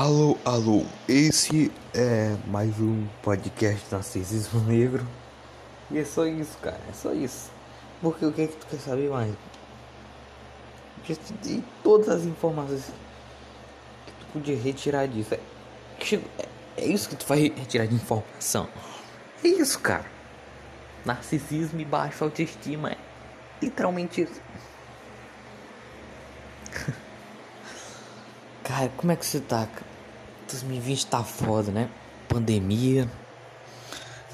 Alô, alô, esse é mais um podcast Narcisismo Negro. E é só isso, cara, é só isso. Porque o que é que tu quer saber mais? De todas as informações que tu podia retirar disso. É, é, é isso que tu vai retirar de informação. É isso, cara. Narcisismo e baixa autoestima é literalmente isso. Cara, como é que você tá? 2020 tá foda, né? Pandemia,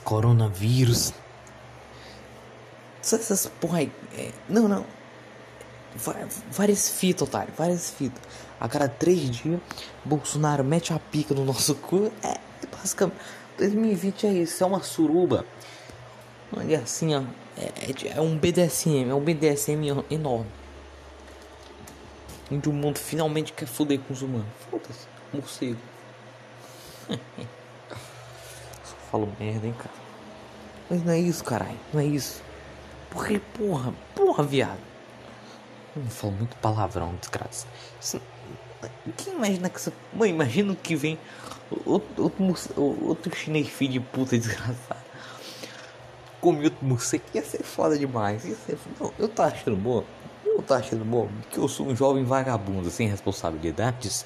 coronavírus. Essas porra aí. É, não, não. Várias fitas, otário. Várias fitas. A cada três dias, Bolsonaro mete a pica no nosso cu. É, basicamente. 2020 é isso. É uma suruba. Olha assim, ó. É, é, é um BDSM. É um BDSM enorme onde o mundo finalmente quer foder com os humanos. Foda-se, morcego. Só falo merda, hein, cara. Mas não é isso, caralho. Não é isso. Porque, porra, porra, viado. Eu falo muito palavrão, desgraça. Quem imagina que essa. Mãe, imagina que vem outro, outro, outro chinês filho de puta desgraçado. Comi outro morcego. Ia ser foda demais. Ia ser. Não, eu tô achando boa eu tô achando bom que eu sou um jovem vagabundo sem responsabilidades.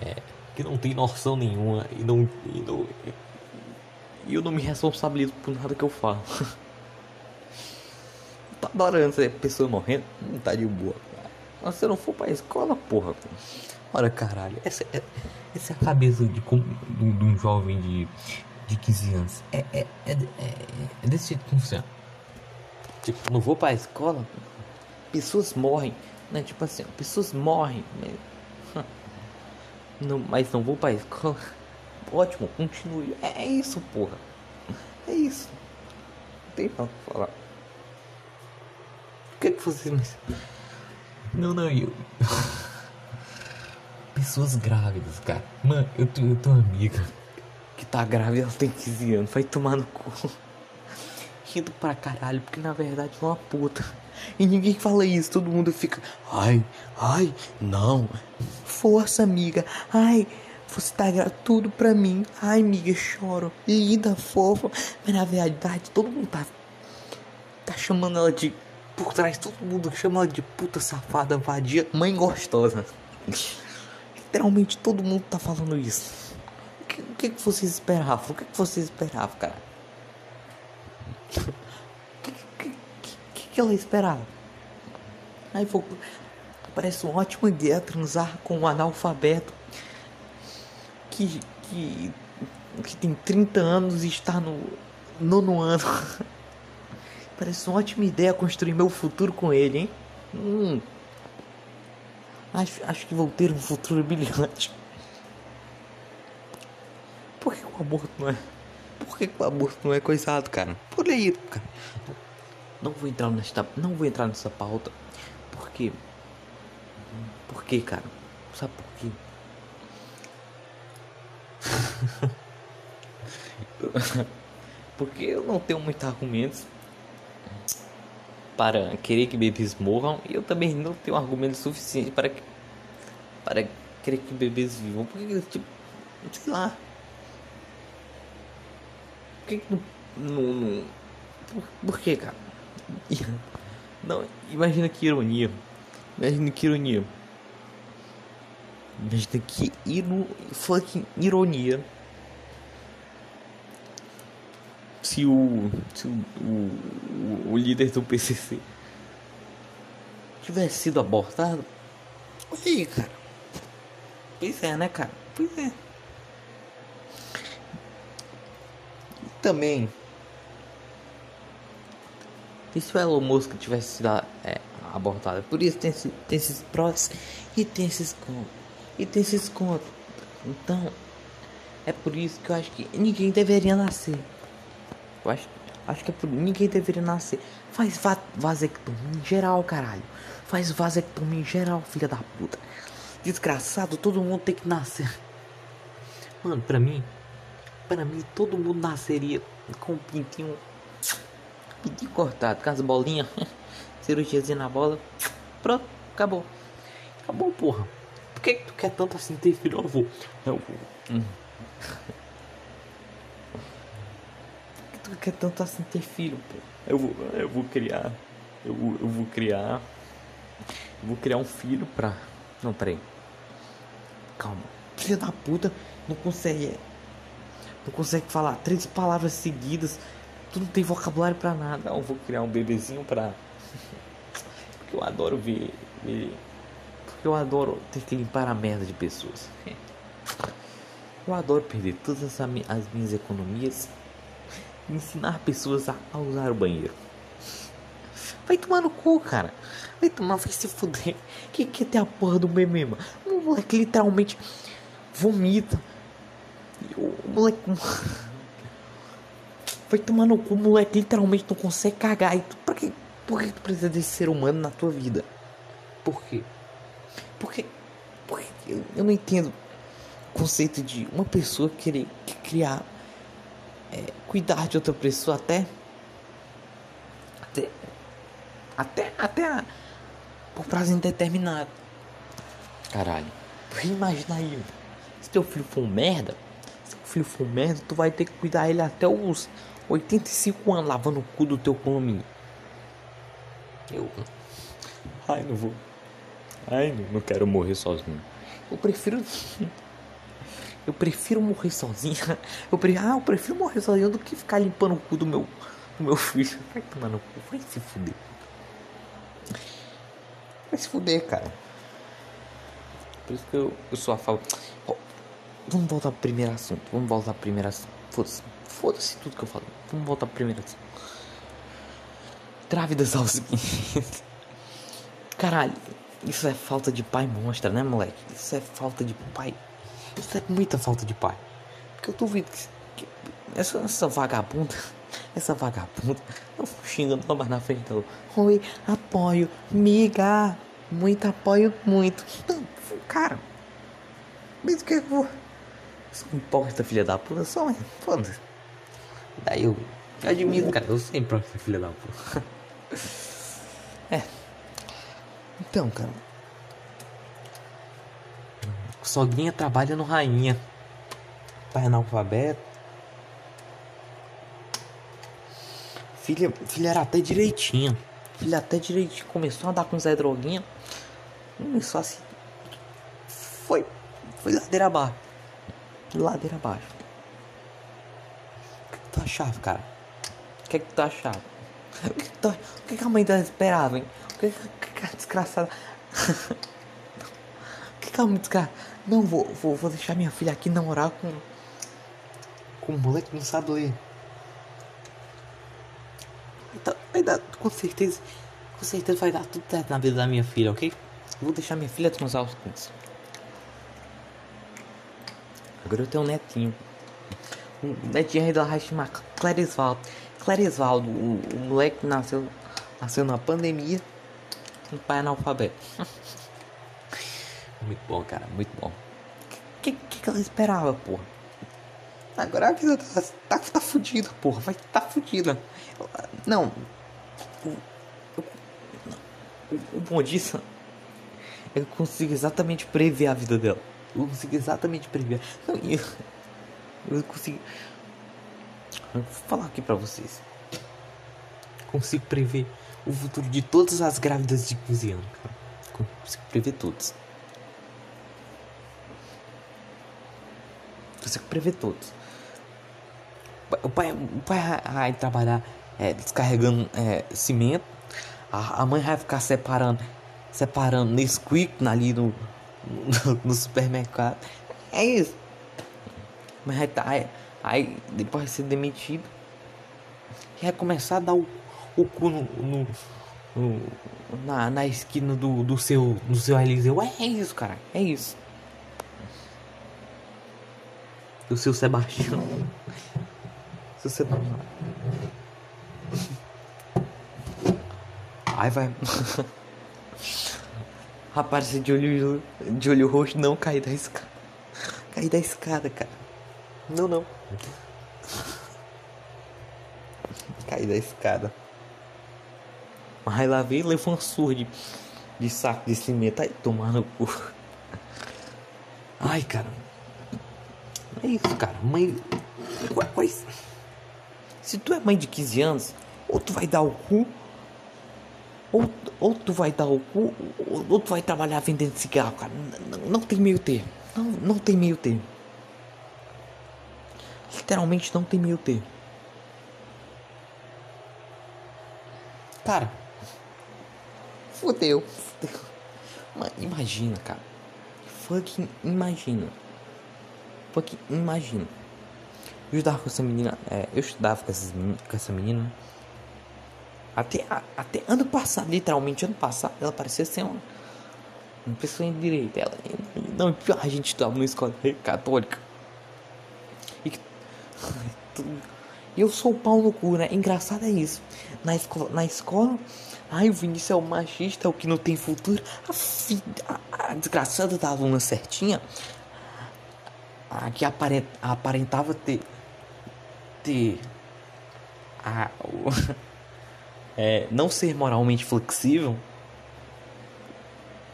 É, que não tem noção nenhuma e não. E, não, eu não me responsabilizo por nada que eu falo. tá adorando ser pessoa morrendo? Não tá de boa. Mas se eu não for pra escola, porra. Olha, caralho, essa, é, essa é a cabeça de, de, de um jovem de, de 15 anos. É, é, é, é, é desse jeito que funciona. Tipo, não vou pra escola, pessoas morrem, né? Tipo assim, pessoas morrem, né? Não, mas não vou pra escola. Ótimo, continue. É, é isso, porra. É isso. Não tem nada pra falar. O que é que você Não, não, eu. Pessoas grávidas, cara. Mano, eu tenho, eu uma amiga que tá grávida, ela tem 15 anos. Vai tomar no cu rindo pra caralho, porque na verdade é uma puta. E ninguém fala isso, todo mundo fica, ai, ai, não, força amiga, ai, você tá tudo pra mim, ai amiga, choro, linda, fofa, mas na verdade todo mundo tá, tá chamando ela de, por trás, todo mundo chama ela de puta safada, vadia, mãe gostosa. Literalmente todo mundo tá falando isso. O que, que, que vocês esperavam? O que, que vocês esperavam, cara? O que, que, que, ela esperava? Aí foi, parece uma ótima ideia transar com um analfabeto que, que, que tem 30 anos e está no nono ano. Parece uma ótima ideia construir meu futuro com ele, hein? Hum. Acho, acho que vou ter um futuro brilhante. Por que o aborto não é? Por que o aborto não é coisado, cara? Por aí, cara. Não vou entrar nesta, não vou entrar nessa pauta. Por quê? Por quê, cara? Sabe por quê? Porque eu não tenho muitos argumentos para querer que bebês morram e eu também não tenho argumentos suficientes para para querer que bebês vivam. Porque tipo, sei lá, que, não, não. Por, por que, cara? Não, imagina que ironia. Imagina que ironia. Imagina que iro, fucking ironia. Se o, se o, o, o líder do PCC tivesse sido abortado. Olha aí, cara. Pois é, né, cara? Pois é. Também. E se o Elon Musk tivesse sido é, abortado? Por isso tem, tem esses prós e tem esses contras. E tem esses contras. Então, é por isso que eu acho que ninguém deveria nascer. Eu acho, acho que é por ninguém deveria nascer. Faz va vasectomia em geral, caralho. Faz vasectomia em geral, filha da puta. Desgraçado, todo mundo tem que nascer. Mano, pra mim, para mim, todo mundo nasceria com um pintinho, pintinho cortado, com as bolinhas, cirurgiazinha na bola. Pronto, acabou. Acabou, porra. que, que tu quer tanto assim ter filho? Eu vou. Hum. Por que tu quer tanto assim ter filho, pô? Eu vou, eu vou criar. Eu, eu vou criar. Eu vou criar um filho pra. Não, peraí. Calma. Filha da puta não consegue. Não consegue falar três palavras seguidas. Tu não tem vocabulário pra nada. Eu vou criar um bebezinho pra. Porque eu adoro ver. ver... Porque eu adoro ter que limpar a merda de pessoas. Eu adoro perder todas as, mi- as minhas economias e ensinar pessoas a, a usar o banheiro. Vai tomar no cu, cara. Vai tomar, vai se fuder. Que que tem a porra do bebê, mano? O moleque literalmente vomita. Moleque. Vai tomar no cu, moleque literalmente não consegue cagar. E tu, pra que, por que tu precisa desse ser humano na tua vida? Por quê? Porque. Porque eu, eu não entendo o conceito de uma pessoa querer criar. é, cuidar de outra pessoa até. Até. Até. Até. A, por prazo indeterminado. Caralho. Porque imagina aí. Se teu filho for um merda. Filho um merda, tu vai ter que cuidar ele até os 85 anos lavando o cu do teu condomínio. Eu. Ai, não vou. Ai, não, quero morrer sozinho. Eu prefiro. Eu prefiro morrer sozinho. Eu prefiro, ah, eu prefiro morrer sozinho do que ficar limpando o cu do meu, do meu filho. Vai tomar no cu, vai se fuder. Vai se fuder, cara. Por isso que eu, eu sou a favor. Vamos voltar pro primeiro assunto. Vamos voltar pro primeiro assunto. Foda-se. Foda-se tudo que eu falo. Vamos voltar pro primeiro assunto. Grávidas aos 15. Caralho, isso é falta de pai monstra, né, moleque? Isso é falta de pai. Isso é muita falta de pai. Porque eu duvido que, essa, essa vagabunda, essa vagabunda, não xingando lá mais na frente dela. Oi, apoio, miga, muito apoio, muito. Não, cara, mesmo que eu vou. Hipócrita, filha da puta, só, mas foda-se. Daí eu, eu admito, cara, eu sou hipócrita, filha da puta. é. Então, cara. Sogrinha trabalha no Rainha. Pai analfabeto. Filha, filha era até direitinho. Filha até direitinho. Começou a andar com Zé Droguinha. Começou assim. Foi. Foi ladeira abaixo. Ladeira abaixo. O que, que tu achava, cara? O que, que tu achava? O que, que, tu, o que, que a mãe dela esperava, hein? O que, que, que a desgraçada. o que, que a mãe desgraçada. Não, vou, vou, vou deixar minha filha aqui namorar com. Com um moleque que não sabe ler. Vai dar, vai dar, com certeza. Com certeza vai dar tudo certo na vida da minha filha, ok? Vou deixar minha filha transar os cuntos. Agora eu tenho um netinho. Um netinho aí da vai chamar Clarisvaldo. Clarisvaldo, o, o moleque nasceu, nasceu na pandemia. Um pai analfabeto. muito bom, cara, muito bom. O que, que, que ela esperava, porra? Agora a vida tá, tá, tá fudida, porra. Vai tá fudida. Não. O, o, o, o bom disso é que eu consigo exatamente prever a vida dela. Eu consigo exatamente prever. Não, eu, eu consigo. Eu vou falar aqui pra vocês. Consigo prever o futuro de todas as grávidas de 15 anos, cara. Consigo prever todos. Consigo prever todos. O pai, o pai vai trabalhar é, descarregando é, cimento. A, a mãe vai ficar separando separando Nesquik ali no, no, supermercado. É isso. Mas aí, tá, aí, aí depois de ser demitido, vai começar a dar o, o cu no, no, no, na, na esquina do, do seu do seu Eliseu. É, é isso, cara. É isso. Do seu Sebastião. Seu Sebastião. Aí vai. Rapaz, de olho, de olho roxo, não cair da escada. Cair da escada, cara. Não, não. Cair da escada. Aí lá veio levou uma surra de, de saco de cimento. Aí tomar no cu. Ai, cara. É isso, cara. Mãe. Quais. Se tu é mãe de 15 anos, ou tu vai dar o cu, ou, ou tu vai dar o cu, ou, ou tu vai trabalhar vendendo cigarro, cara. Não, não tem meio termo. Não, não tem meio termo. Literalmente não tem meio termo. Cara. Fudeu. Fudeu. Imagina, cara. Fucking imagina. Fucking imagina. Eu estudava com essa menina. É, eu estudava com, essas, com essa menina. Até, até ano passado, literalmente ano passado, ela parecia ser uma, uma pessoa em direito. Ela, não, a gente estudava numa escola católica. E eu sou o pau no cu, né? Engraçado é isso. Na escola, na escola ai, o Vinícius é o machista, o que não tem futuro. A, a, a desgraçada da aluna certinha, a que aparent, aparentava ter ter a, é, não ser moralmente flexível,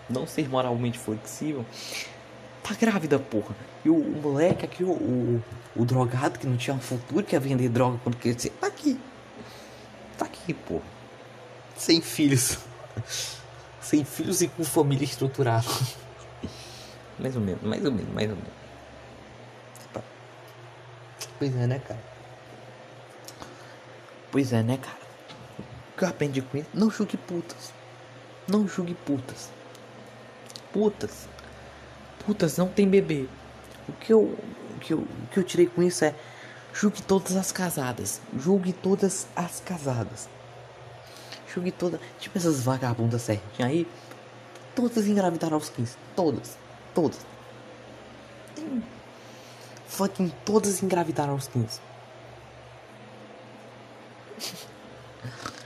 não ser moralmente flexível, tá grávida, porra. E o, o moleque aqui, o, o, o, drogado que não tinha um futuro, que ia vender droga quando queria tá aqui. Tá aqui, porra. Sem filhos. Sem filhos e com família estruturada. mais ou menos, mais ou menos, mais ou menos. Pois é, né, cara? Pois é, né, cara? Aprendi com isso? Não julgue putas. Não julgue putas. Putas. Putas não tem bebê. O que eu, o que eu, o que eu tirei com isso é julgue todas as casadas. Julgue todas as casadas. Julgue todas. Tipo essas vagabundas certinhas aí. Todas engravidaram aos 15. Todas. Todas. Fucking todas engravidaram aos 15.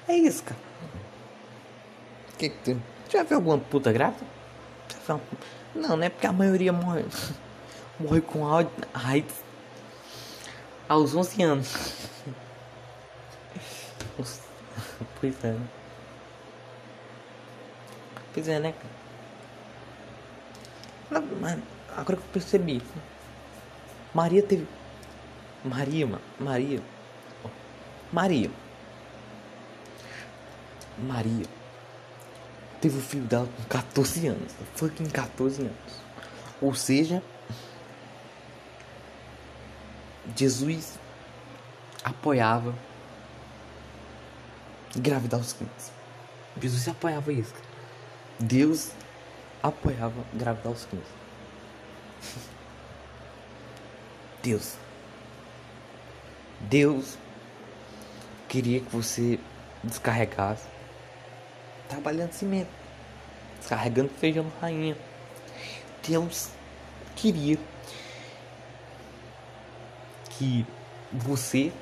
É isso, cara. Que que tu... Já viu alguma puta grávida? Não, né? Porque a maioria morre. morre com AIDS aos 11 anos. pois é, né? Pois é, né, cara? Mas agora que eu percebi. Maria teve. Maria, mano. Maria. Maria. Maria teve o filho dela com 14 anos. Fucking 14 anos. Ou seja, Jesus apoiava engravidar os 15. Jesus apoiava isso. Deus apoiava engravidar os 15. Deus. Deus queria que você descarregasse trabalhando cimento, descarregando feijão rainha. Deus queria que você,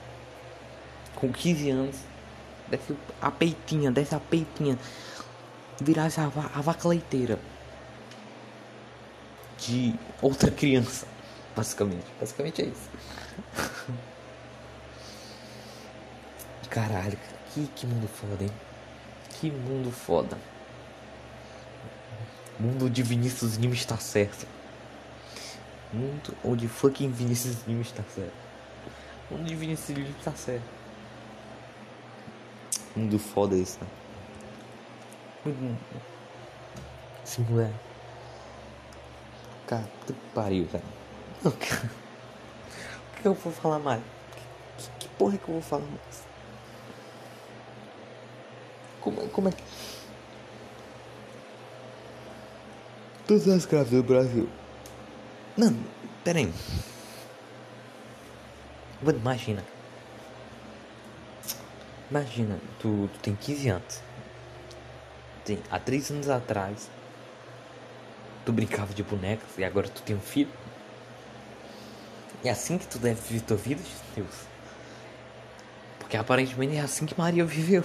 com 15 anos, desse a peitinha, desse a peitinha, virasse a, a vaca leiteira de outra criança. Basicamente. Basicamente é isso. Caralho, que, que mundo foda, hein? Que mundo foda. Mundo de Vinícius Lima está certo. Mundo onde fucking Vinícius Lima está certo. Mundo de Vinícius Lima está certo. Mundo foda isso, né? Muito. Esse moleque. Cara, que pariu, cara. O que eu vou falar mais? Que, que porra que eu vou falar mais? Como, como é que. Todas as grávidas do Brasil. Não, pera aí. Imagina. Imagina, tu, tu tem 15 anos. Tem, há 3 anos atrás, tu brincava de bonecas e agora tu tem um filho. É assim que tu deve viver tua vida, Deus. Porque aparentemente é assim que Maria viveu.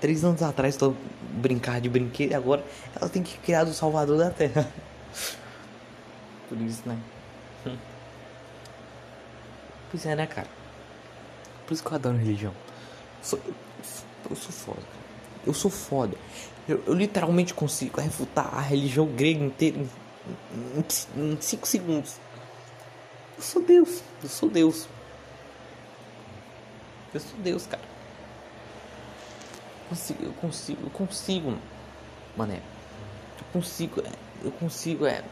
Três anos atrás tô brincar de brinquedo e agora ela tem que criar o Salvador da Terra. Por isso, né? Pois é, né, cara? Por isso que eu adoro religião. Eu sou, eu sou foda. Eu sou foda. Eu, eu literalmente consigo refutar a religião grega inteira em, em 5 segundos. Eu sou Deus, eu sou Deus. Eu sou Deus, cara. Consigo, eu consigo, eu consigo, mané. Eu consigo, é, eu consigo, é,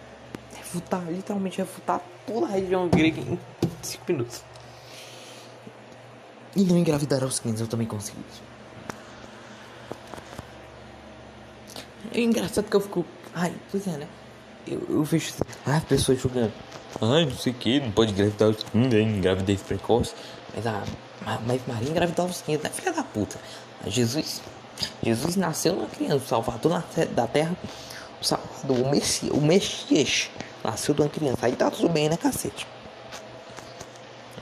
refutar, literalmente refutar toda a região grega em 5 minutos. E não engravidar aos 15, eu também consigo isso. É engraçado que eu fico. Ai, pois é, né? Eu, eu vejo ah, pessoas julgando. Ai, não sei o que, não pode engravidar aos 15, hein? Gravidez precoce. Mas a mas Maria engravidou aos 15, né? Filha da puta. Jesus. Jesus nasceu numa criança, o Salvador da terra. O Salvador, o Messias, o Messias nasceu de uma criança. Aí tá tudo bem, né, cacete?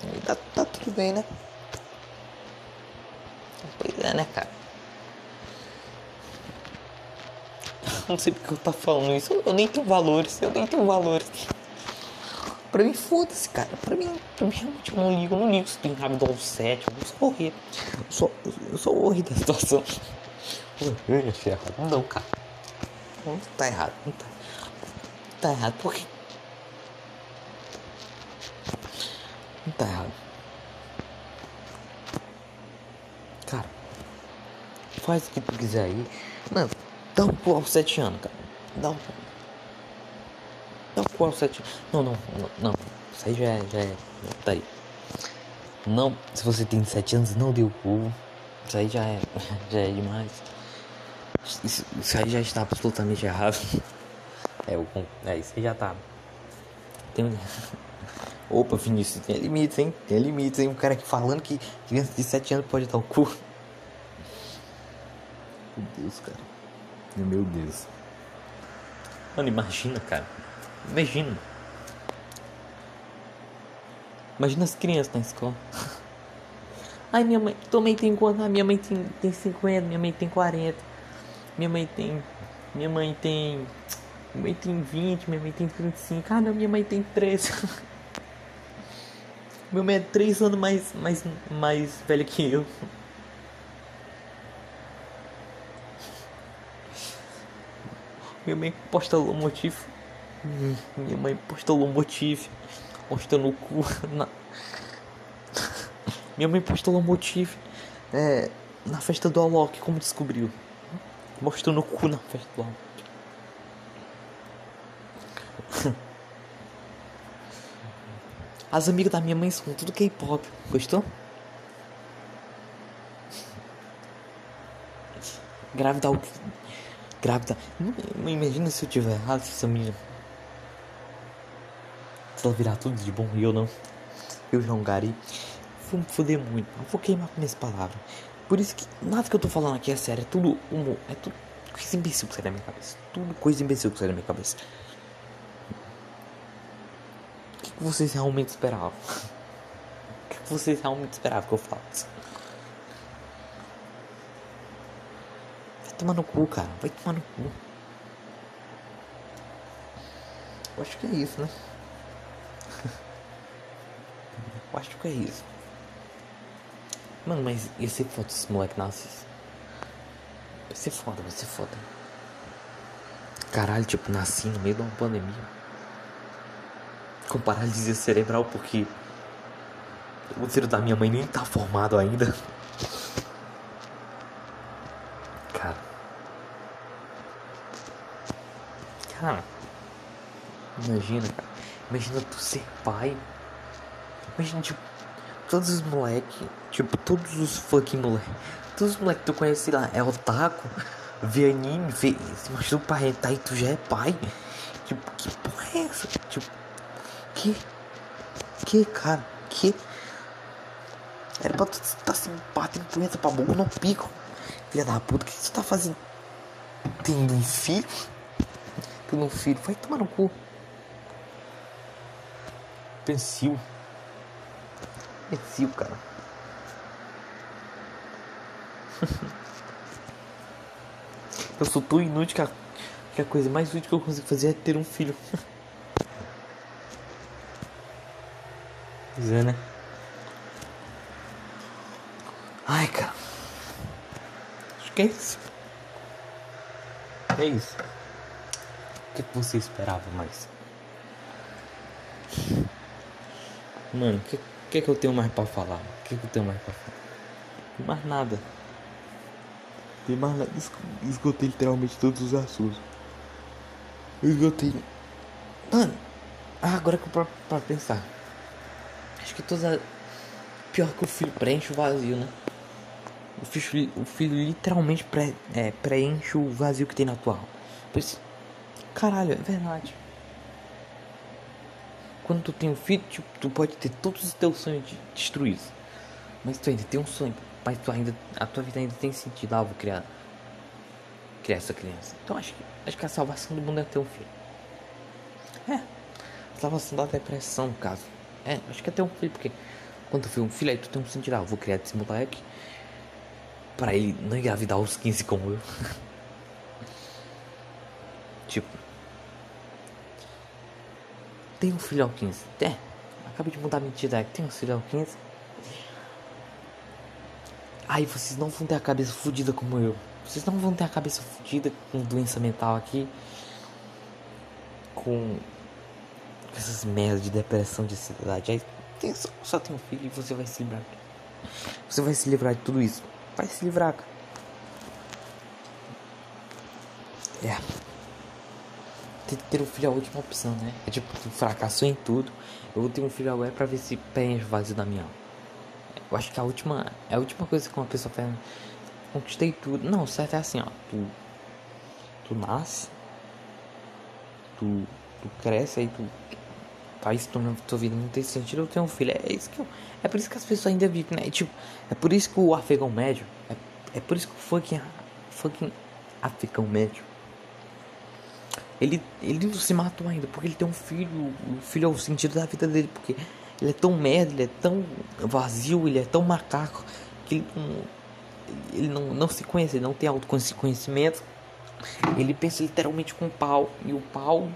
Aí tá, tá tudo bem, né? Pois é, né, cara? Não sei porque eu tô falando isso. Eu nem tenho valores. Eu nem tenho valores. Pra mim, foda-se, cara. Pra mim, pra mim, realmente, eu não ligo. Eu não ligo se tu engravidou aos 7. Eu só horrível. Eu só, eu só horrível da situação. Não, cara. Não tá errado. Não tá, tá errado. Por quê? Não tá errado. Cara, faz o que tu quiser aí. Mano, dá um cu aos 7 anos, cara. Dá um aos 7 anos. Não, não, não, não. Isso aí já é. Já é. Tá aí. Não, se você tem 7 anos, não deu cu. Isso aí já é. Já é demais. Isso, isso aí já está absolutamente errado. É, o, é isso aí já tá. Tem. Opa, Vinícius, tem limites, hein? Tem limites, hein? Um cara aqui falando que criança de 7 anos pode dar o cu. Meu Deus, cara. Meu Deus. Mano, imagina, cara. Imagina. Imagina as crianças na escola. Ai, minha mãe, tua mãe tem quanto? Ah, minha mãe tem, tem 50, minha mãe tem 40. Minha mãe tem. Minha mãe tem. Minha mãe tem 20, minha mãe tem 35. Ah, não, minha mãe tem 13. Meu mãe é 3 anos mais, mais, mais velho que eu. Minha mãe posta motivo. Minha mãe postou um motivo mostrando o cu na... Minha mãe postou um motivo é, na festa do Alok, como descobriu? Mostrando o cu na festa do Alok. As amigas da minha mãe são tudo K-pop. Gostou? Grávida. Grávida. Imagina se eu tiver errado, essa menina ela virar tudo de bom e eu não. Eu um gari. Vou me foder muito. Eu vou queimar com minhas palavras. Por isso que nada que eu tô falando aqui é sério. É tudo humor. É tudo coisa imbecil que sai da minha cabeça. Tudo coisa imbecil que sai da minha cabeça. O que, que vocês realmente esperavam? O que, que vocês realmente esperavam que eu falasse? Vai tomar no cu, cara. Vai tomar no cu. Eu acho que é isso, né? Eu acho que é isso. Mano, mas ia ser foda se esse moleque nasce. Vai ser foda, vai ser foda. Caralho, tipo, nasci no meio de uma pandemia. Com paralisia cerebral porque o útero da minha mãe nem tá formado ainda. Cara. Cara. Imagina, cara. Imagina tu ser pai Imagina, tipo, todos os moleque, tipo, todos os fucking moleque, todos os moleque que tu conhece lá, é otaku, vê anime, vê, se machuca pra rentar e tu já é pai. Tipo, que porra é essa? Tipo, que? Que, cara? Que? Era pra tu tá se batendo punheta pra boca no pico. Filha da puta, o que, que tu tá fazendo? Tendo um filho? Tendo um filho? Vai tomar no cu. Pensil imbecil, cara. eu sou tão inútil que a, que a coisa mais útil que eu consigo fazer é ter um filho. pois é, né? Ai, cara. Acho que é isso. É isso. O que você esperava mais? Mano, o que, que, que eu tenho mais pra falar? O que, que eu tenho mais pra falar? Tem mais nada. Tem mais nada. Esgotei literalmente todos os assuntos. Esgotei. Mano, ah, agora que eu pra, pensar. Acho que toda. Pior que o filho preenche o vazio, né? O filho, o filho literalmente pré, é, preenche o vazio que tem na tua alma. Por isso, caralho, é verdade. Quando tu tem um filho, tipo, tu pode ter todos os teus sonhos destruídos. Mas tu ainda tem um sonho. Mas tu ainda. A tua vida ainda tem sentido. Ah, vou criar. Criar essa criança. Então acho que, acho que a salvação do mundo é ter um filho. É. A salvação da depressão, no caso. É, acho que é ter um filho, porque quando tu vê um filho, aí tu tem um sentido. Ah, vou criar esse moleque. Pra ele não engravidar aos 15 como eu. tipo. Tem um filho aos 15. É. Acabei de mudar a mentira. É tem um filho aos 15. Aí vocês não vão ter a cabeça fodida como eu. Vocês não vão ter a cabeça fodida com doença mental aqui. Com essas merdas de depressão de ansiedade. Aí tem, só, só tem um filho e você vai se livrar. Você vai se livrar de tudo isso. Vai se livrar, cara. É. Ter, ter um filho é a última opção, né? É tipo, tu fracassou em tudo. Eu vou ter um filho agora pra ver se preenche o vazio da minha alma. Eu acho que a última. É a última coisa que uma pessoa faz. Conquistei tudo. Não, o certo é assim, ó. Tu. Tu nasce. Tu. Tu cresce aí tu. Faz torna tua vida não tem sentido. Eu tenho um filho. É isso que eu. É por isso que as pessoas ainda vivem, né? Tipo, é por isso que o afegão médio. É, é por isso que o fucking. Fucking afegão médio. Ele, ele não se matou ainda, porque ele tem um filho. O filho é o sentido da vida dele, porque ele é tão merda, ele é tão vazio, ele é tão macaco que ele não, ele não, não se conhece, ele não tem autoconhecimento. Ele pensa literalmente com o pau e o pau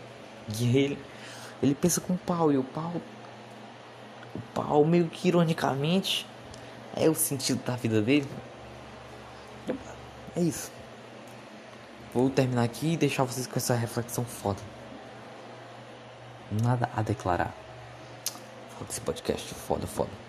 e ele ele pensa com o pau e o pau o pau meio que ironicamente é o sentido da vida dele. É isso. Vou terminar aqui e deixar vocês com essa reflexão foda. Nada a declarar. Foda esse podcast, foda, foda.